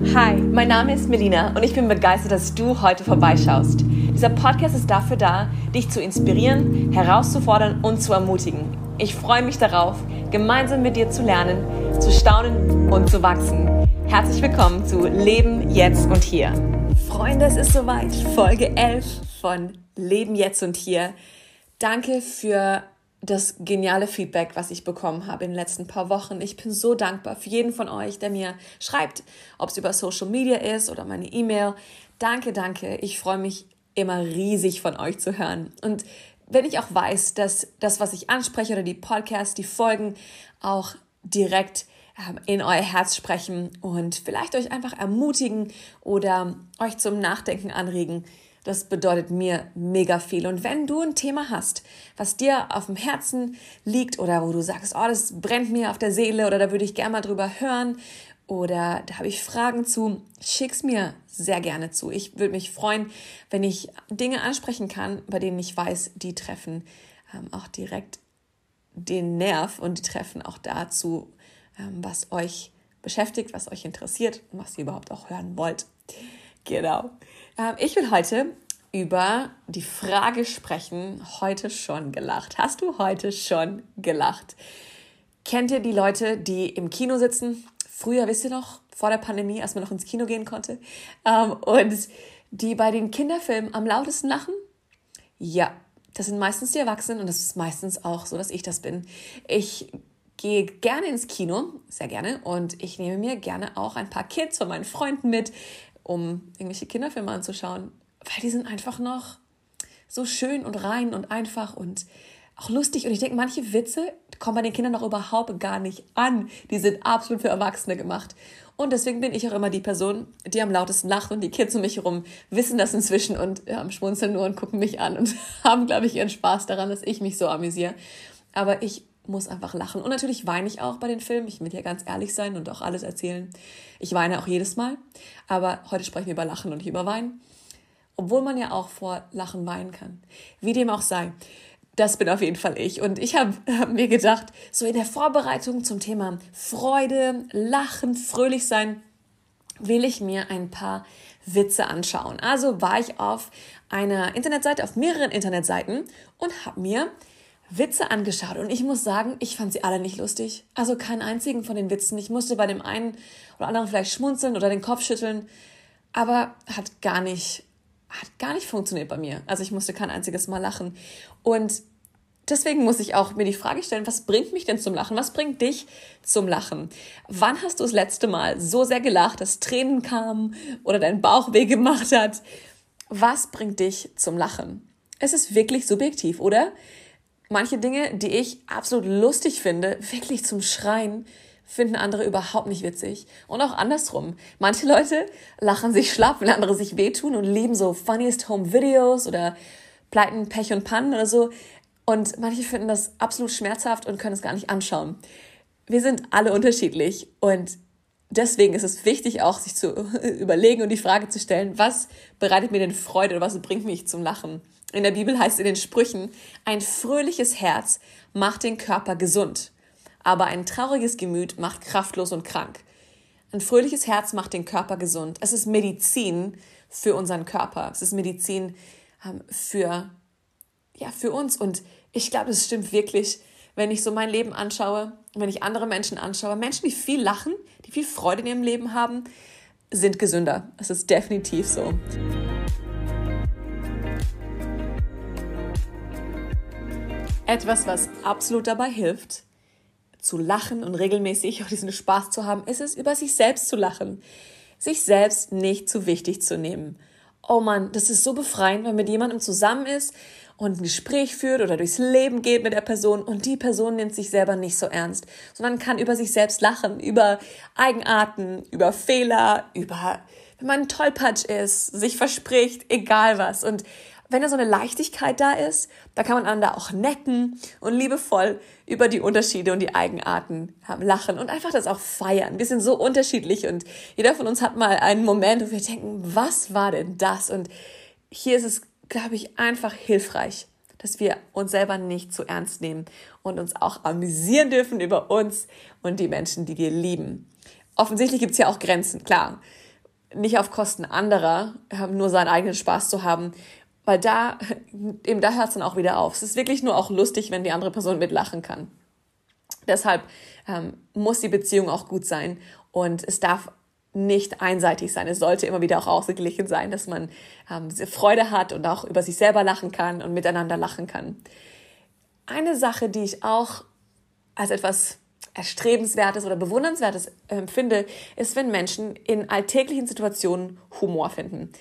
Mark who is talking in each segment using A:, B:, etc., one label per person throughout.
A: Hi, mein Name ist Melina und ich bin begeistert, dass du heute vorbeischaust. Dieser Podcast ist dafür da, dich zu inspirieren, herauszufordern und zu ermutigen. Ich freue mich darauf, gemeinsam mit dir zu lernen, zu staunen und zu wachsen. Herzlich willkommen zu Leben jetzt und hier. Freunde, es ist soweit. Folge 11 von Leben jetzt und hier. Danke für das geniale Feedback, was ich bekommen habe in den letzten paar Wochen. Ich bin so dankbar für jeden von euch, der mir schreibt, ob es über Social Media ist oder meine E-Mail. Danke, danke. Ich freue mich immer riesig von euch zu hören. Und wenn ich auch weiß, dass das, was ich anspreche oder die Podcasts, die Folgen auch direkt ähm, in euer Herz sprechen und vielleicht euch einfach ermutigen oder euch zum Nachdenken anregen, das bedeutet mir mega viel. Und wenn du ein Thema hast, was dir auf dem Herzen liegt oder wo du sagst, oh, das brennt mir auf der Seele oder da würde ich gerne mal drüber hören oder da habe ich Fragen zu, schick's mir sehr gerne zu. Ich würde mich freuen, wenn ich Dinge ansprechen kann, bei denen ich weiß, die treffen ähm, auch direkt den Nerv und die treffen auch dazu, ähm, was euch beschäftigt, was euch interessiert und was ihr überhaupt auch hören wollt. Genau. Ähm, ich will heute über die Frage sprechen, heute schon gelacht. Hast du heute schon gelacht? Kennt ihr die Leute, die im Kino sitzen? Früher, wisst ihr noch, vor der Pandemie, als man noch ins Kino gehen konnte. Ähm, und die bei den Kinderfilmen am lautesten lachen? Ja, das sind meistens die Erwachsenen und das ist meistens auch so, dass ich das bin. Ich gehe gerne ins Kino, sehr gerne, und ich nehme mir gerne auch ein paar Kids von meinen Freunden mit, um irgendwelche Kinderfilme anzuschauen, weil die sind einfach noch so schön und rein und einfach und auch lustig. Und ich denke, manche Witze kommen bei den Kindern noch überhaupt gar nicht an. Die sind absolut für Erwachsene gemacht. Und deswegen bin ich auch immer die Person, die am lautesten lacht und die Kids um mich herum wissen das inzwischen und ja, schmunzeln nur und gucken mich an und haben, glaube ich, ihren Spaß daran, dass ich mich so amüsiere. Aber ich muss einfach lachen. Und natürlich weine ich auch bei den Filmen. Ich will hier ganz ehrlich sein und auch alles erzählen. Ich weine auch jedes Mal. Aber heute sprechen wir über Lachen und nicht über Weinen. Obwohl man ja auch vor Lachen weinen kann. Wie dem auch sei. Das bin auf jeden Fall ich. Und ich habe hab mir gedacht, so in der Vorbereitung zum Thema Freude, Lachen, fröhlich sein, will ich mir ein paar Witze anschauen. Also war ich auf einer Internetseite, auf mehreren Internetseiten und habe mir Witze angeschaut und ich muss sagen, ich fand sie alle nicht lustig. Also keinen einzigen von den Witzen. Ich musste bei dem einen oder anderen vielleicht schmunzeln oder den Kopf schütteln, aber hat gar nicht, hat gar nicht funktioniert bei mir. Also ich musste kein einziges Mal lachen. Und deswegen muss ich auch mir die Frage stellen, was bringt mich denn zum Lachen? Was bringt dich zum Lachen? Wann hast du das letzte Mal so sehr gelacht, dass Tränen kamen oder dein Bauch weh gemacht hat? Was bringt dich zum Lachen? Es ist wirklich subjektiv, oder? Manche Dinge, die ich absolut lustig finde, wirklich zum Schreien, finden andere überhaupt nicht witzig. Und auch andersrum. Manche Leute lachen sich schlapp, wenn andere sich wehtun und lieben so Funniest Home Videos oder Pleiten, Pech und Pannen oder so. Und manche finden das absolut schmerzhaft und können es gar nicht anschauen. Wir sind alle unterschiedlich und deswegen ist es wichtig auch, sich zu überlegen und die Frage zu stellen, was bereitet mir denn Freude oder was bringt mich zum Lachen? In der Bibel heißt es in den Sprüchen, ein fröhliches Herz macht den Körper gesund, aber ein trauriges Gemüt macht kraftlos und krank. Ein fröhliches Herz macht den Körper gesund. Es ist Medizin für unseren Körper. Es ist Medizin ähm, für, ja, für uns. Und ich glaube, es stimmt wirklich, wenn ich so mein Leben anschaue, wenn ich andere Menschen anschaue. Menschen, die viel lachen, die viel Freude in ihrem Leben haben, sind gesünder. Es ist definitiv so. Etwas, was absolut dabei hilft, zu lachen und regelmäßig auch diesen Spaß zu haben, ist es, über sich selbst zu lachen. Sich selbst nicht zu wichtig zu nehmen. Oh Mann, das ist so befreiend, wenn man mit jemandem zusammen ist und ein Gespräch führt oder durchs Leben geht mit der Person und die Person nimmt sich selber nicht so ernst, sondern kann über sich selbst lachen, über Eigenarten, über Fehler, über, wenn man Tollpatsch ist, sich verspricht, egal was. Und wenn da so eine Leichtigkeit da ist, da kann man einander auch necken und liebevoll über die Unterschiede und die Eigenarten lachen und einfach das auch feiern. Wir sind so unterschiedlich und jeder von uns hat mal einen Moment, wo wir denken, was war denn das? Und hier ist es, glaube ich, einfach hilfreich, dass wir uns selber nicht zu ernst nehmen und uns auch amüsieren dürfen über uns und die Menschen, die wir lieben. Offensichtlich gibt es ja auch Grenzen, klar. nicht auf Kosten anderer, ähm, nur seinen eigenen Spaß zu haben, weil da, eben da hört es dann auch wieder auf. Es ist wirklich nur auch lustig, wenn die andere Person mitlachen kann. Deshalb ähm, muss die Beziehung auch gut sein und es darf nicht einseitig sein. Es sollte immer wieder auch ausgeglichen sein, dass man ähm, Freude hat und auch über sich selber lachen kann und miteinander lachen kann. Eine Sache, die ich auch als etwas Erstrebenswertes oder Bewundernswertes empfinde, ist, wenn Menschen in alltäglichen Situationen Humor finden.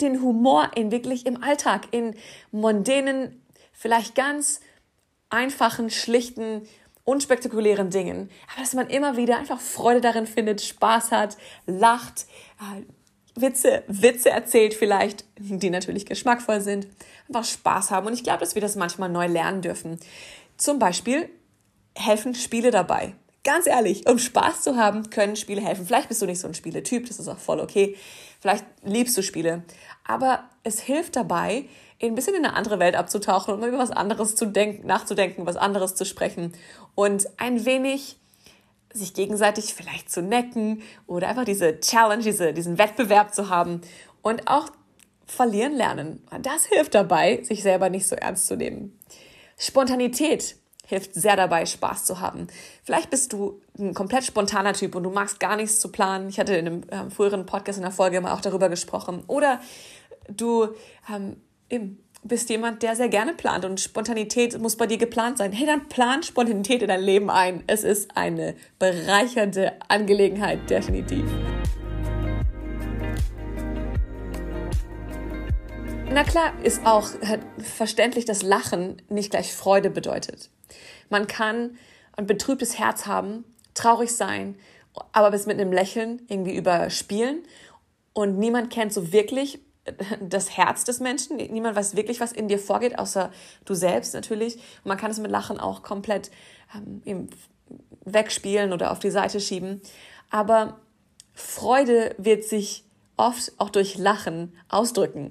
A: Den Humor in wirklich im Alltag, in mondänen, vielleicht ganz einfachen, schlichten, unspektakulären Dingen, aber dass man immer wieder einfach Freude darin findet, Spaß hat, lacht, äh, Witze, Witze erzählt vielleicht, die natürlich geschmackvoll sind, einfach Spaß haben. Und ich glaube, dass wir das manchmal neu lernen dürfen. Zum Beispiel helfen Spiele dabei. Ganz ehrlich, um Spaß zu haben, können Spiele helfen. Vielleicht bist du nicht so ein Spieletyp, das ist auch voll okay. Vielleicht liebst du Spiele. Aber es hilft dabei, ein bisschen in eine andere Welt abzutauchen und mal über was anderes zu denken, nachzudenken, was anderes zu sprechen und ein wenig sich gegenseitig vielleicht zu necken oder einfach diese Challenge, diese, diesen Wettbewerb zu haben und auch verlieren lernen. Das hilft dabei, sich selber nicht so ernst zu nehmen. Spontanität hilft sehr dabei, Spaß zu haben. Vielleicht bist du ein komplett spontaner Typ und du magst gar nichts zu planen. Ich hatte in einem äh, früheren Podcast in der Folge mal auch darüber gesprochen. Oder du ähm, bist jemand, der sehr gerne plant und Spontanität muss bei dir geplant sein. Hey, dann plan Spontanität in dein Leben ein. Es ist eine bereichernde Angelegenheit, definitiv. Na klar, ist auch verständlich, dass Lachen nicht gleich Freude bedeutet. Man kann ein betrübtes Herz haben, traurig sein, aber bis mit einem Lächeln irgendwie überspielen. Und niemand kennt so wirklich das Herz des Menschen. Niemand weiß wirklich, was in dir vorgeht, außer du selbst natürlich. Und man kann es mit Lachen auch komplett ähm, wegspielen oder auf die Seite schieben. Aber Freude wird sich oft auch durch Lachen ausdrücken.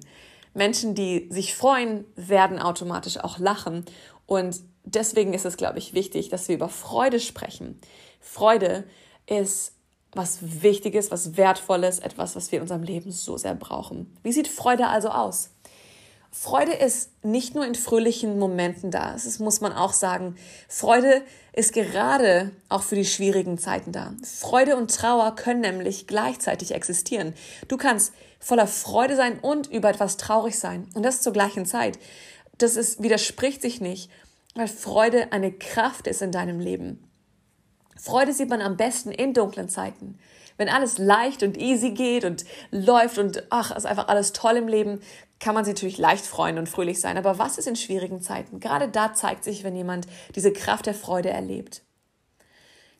A: Menschen, die sich freuen, werden automatisch auch lachen. Und deswegen ist es, glaube ich, wichtig, dass wir über Freude sprechen. Freude ist was Wichtiges, was Wertvolles, etwas, was wir in unserem Leben so sehr brauchen. Wie sieht Freude also aus? Freude ist nicht nur in fröhlichen Momenten da. Das muss man auch sagen. Freude ist gerade auch für die schwierigen Zeiten da. Freude und Trauer können nämlich gleichzeitig existieren. Du kannst voller Freude sein und über etwas traurig sein. Und das zur gleichen Zeit. Das ist, widerspricht sich nicht, weil Freude eine Kraft ist in deinem Leben. Freude sieht man am besten in dunklen Zeiten. Wenn alles leicht und easy geht und läuft und ach, ist einfach alles toll im Leben, kann man sich natürlich leicht freuen und fröhlich sein. Aber was ist in schwierigen Zeiten? Gerade da zeigt sich, wenn jemand diese Kraft der Freude erlebt.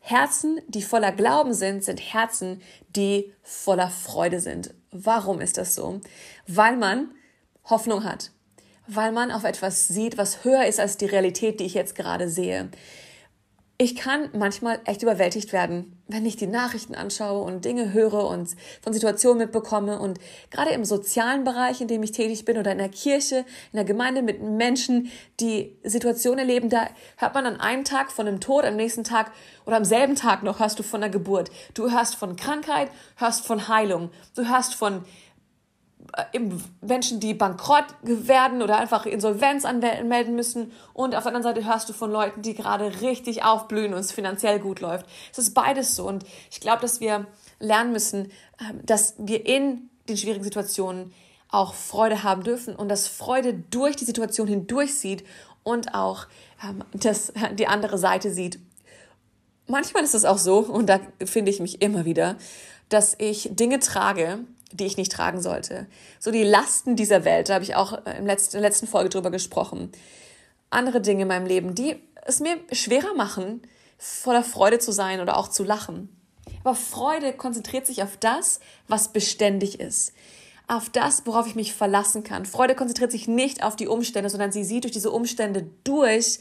A: Herzen, die voller Glauben sind, sind Herzen, die voller Freude sind. Warum ist das so? Weil man Hoffnung hat. Weil man auf etwas sieht, was höher ist als die Realität, die ich jetzt gerade sehe ich kann manchmal echt überwältigt werden, wenn ich die Nachrichten anschaue und Dinge höre und von Situationen mitbekomme. Und gerade im sozialen Bereich, in dem ich tätig bin oder in der Kirche, in der Gemeinde mit Menschen, die Situationen erleben, da hört man an einem Tag von einem Tod, am nächsten Tag oder am selben Tag noch hörst du von der Geburt. Du hörst von Krankheit, hörst von Heilung. Du hörst von Menschen, die bankrott werden oder einfach Insolvenz anmelden müssen. Und auf der anderen Seite hörst du von Leuten, die gerade richtig aufblühen und es finanziell gut läuft. Es ist beides so. Und ich glaube, dass wir lernen müssen, ähm, dass wir in den schwierigen Situationen auch Freude haben dürfen und dass Freude durch die Situation hindurch sieht und auch ähm, das, die andere Seite sieht. Manchmal ist es auch so, und da finde ich mich immer wieder, dass ich Dinge trage, die ich nicht tragen sollte. So die Lasten dieser Welt, da habe ich auch äh, in der letzten Folge drüber gesprochen. Andere Dinge in meinem Leben, die es mir schwerer machen, voller Freude zu sein oder auch zu lachen. Aber Freude konzentriert sich auf das, was beständig ist. Auf das, worauf ich mich verlassen kann. Freude konzentriert sich nicht auf die Umstände, sondern sie sieht durch diese Umstände durch,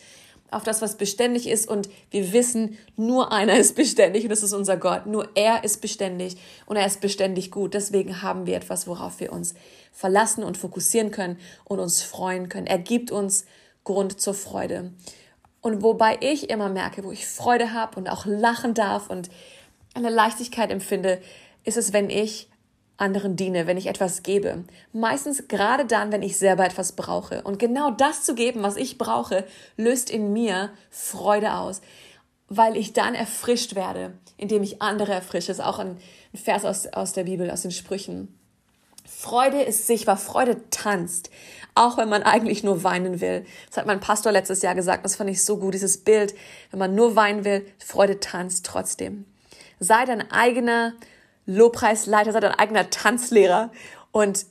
A: auf das, was beständig ist. Und wir wissen, nur einer ist beständig und das ist unser Gott. Nur er ist beständig und er ist beständig gut. Deswegen haben wir etwas, worauf wir uns verlassen und fokussieren können und uns freuen können. Er gibt uns Grund zur Freude. Und wobei ich immer merke, wo ich Freude habe und auch lachen darf und eine Leichtigkeit empfinde, ist es, wenn ich anderen diene, wenn ich etwas gebe. Meistens gerade dann, wenn ich selber etwas brauche. Und genau das zu geben, was ich brauche, löst in mir Freude aus, weil ich dann erfrischt werde, indem ich andere erfrische. Das ist auch ein Vers aus, aus der Bibel, aus den Sprüchen. Freude ist sichtbar, Freude tanzt, auch wenn man eigentlich nur weinen will. Das hat mein Pastor letztes Jahr gesagt, das fand ich so gut, dieses Bild, wenn man nur weinen will, Freude tanzt trotzdem. Sei dein eigener Lobpreisleiter, sei dein eigener Tanzlehrer und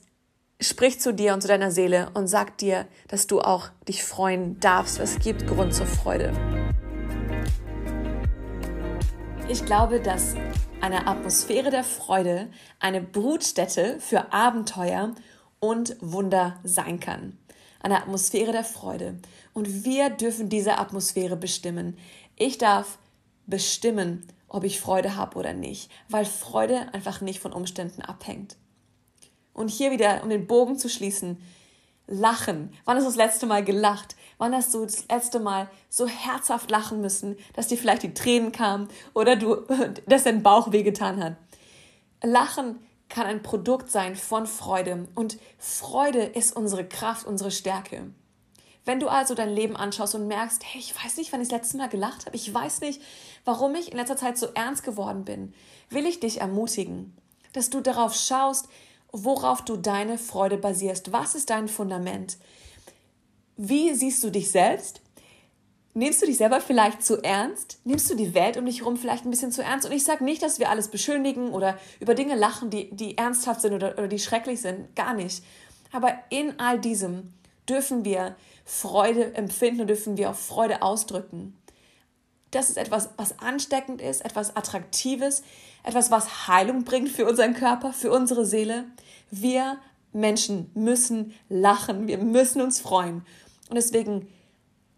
A: sprich zu dir und zu deiner Seele und sag dir, dass du auch dich freuen darfst. Es gibt Grund zur Freude. Ich glaube, dass eine Atmosphäre der Freude eine Brutstätte für Abenteuer und Wunder sein kann. Eine Atmosphäre der Freude. Und wir dürfen diese Atmosphäre bestimmen. Ich darf bestimmen, ob ich Freude habe oder nicht, weil Freude einfach nicht von Umständen abhängt. Und hier wieder, um den Bogen zu schließen, Lachen. Wann du das letzte Mal gelacht? Wann hast du das letzte Mal so herzhaft lachen müssen, dass dir vielleicht die Tränen kamen oder du, dass dein Bauch wehgetan hat? Lachen kann ein Produkt sein von Freude und Freude ist unsere Kraft, unsere Stärke. Wenn du also dein Leben anschaust und merkst, hey, ich weiß nicht, wann ich das letzte Mal gelacht habe, ich weiß nicht, warum ich in letzter Zeit so ernst geworden bin, will ich dich ermutigen, dass du darauf schaust, worauf du deine Freude basierst. Was ist dein Fundament? Wie siehst du dich selbst? Nimmst du dich selber vielleicht zu ernst? Nimmst du die Welt um dich herum vielleicht ein bisschen zu ernst? Und ich sage nicht, dass wir alles beschönigen oder über Dinge lachen, die, die ernsthaft sind oder, oder die schrecklich sind. Gar nicht. Aber in all diesem dürfen wir Freude empfinden und dürfen wir auch Freude ausdrücken. Das ist etwas, was ansteckend ist, etwas Attraktives, etwas, was Heilung bringt für unseren Körper, für unsere Seele. Wir Menschen müssen lachen, wir müssen uns freuen. Und deswegen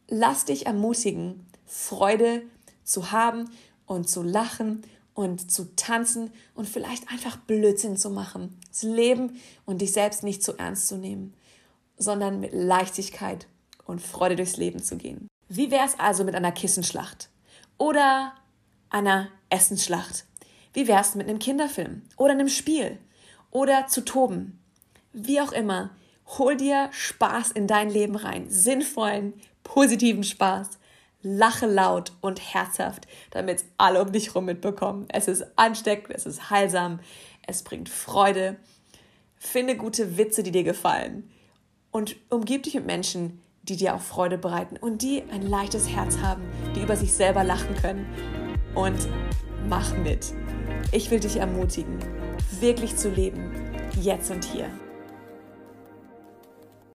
A: lass dich ermutigen, Freude zu haben und zu lachen und zu tanzen und vielleicht einfach Blödsinn zu machen. Das Leben und dich selbst nicht zu ernst zu nehmen, sondern mit Leichtigkeit und Freude durchs Leben zu gehen. Wie wäre es also mit einer Kissenschlacht oder einer Essensschlacht? Wie wäre es mit einem Kinderfilm oder einem Spiel oder zu toben? Wie auch immer, hol dir Spaß in dein Leben rein, sinnvollen, positiven Spaß. Lache laut und herzhaft, damit alle um dich herum mitbekommen. Es ist ansteckend, es ist heilsam, es bringt Freude. Finde gute Witze, die dir gefallen. Und umgib dich mit Menschen, die dir auch Freude bereiten und die ein leichtes Herz haben, die über sich selber lachen können. Und mach mit. Ich will dich ermutigen, wirklich zu leben, jetzt und hier.